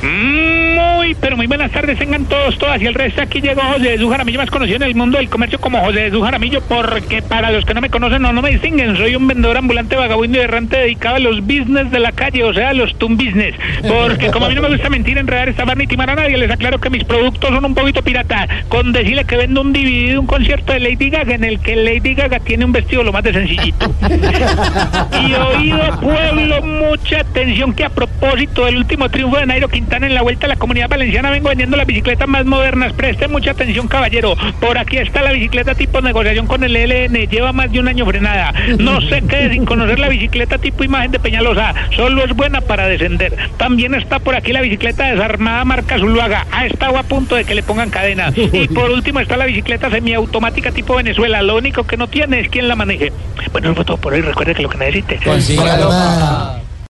Muy, pero muy buenas tardes, tengan todos, todas. Y el resto aquí llegó José Jesús Jaramillo, más conocido en el mundo del comercio como José Jesús Jaramillo, porque para los que no me conocen o no, me distinguen, soy un vendedor ambulante, vagabundo y errante dedicado a los business de la calle, o sea, los tum business. Porque como a mí no me gusta mentir, enredar, esta ni timar a nadie, les aclaro que mis productos son un poquito pirata. Con decirle que vendo un DVD de un concierto de Lady Gaga en el que Lady Gaga tiene un vestido lo más de sencillito. y oído, pueblo, mucha atención que a propósito del último triunfo de Nairo Quintana en la vuelta a la comunidad valenciana vengo vendiendo las bicicletas más modernas. Preste mucha atención, caballero. Por aquí está la bicicleta tipo negociación con el ELN. Lleva más de un año frenada. No se quede sin conocer la bicicleta tipo imagen de Peñalosa. Solo es buena para descender. También está por aquí la bicicleta desarmada marca Zuluaga. Ha estado a punto de que le pongan cadena. Y por último está la bicicleta semiautomática tipo Venezuela. Lo único que no tiene es quien la maneje. Bueno, eso fue todo por hoy. Recuerde que lo que necesite. Consígalo.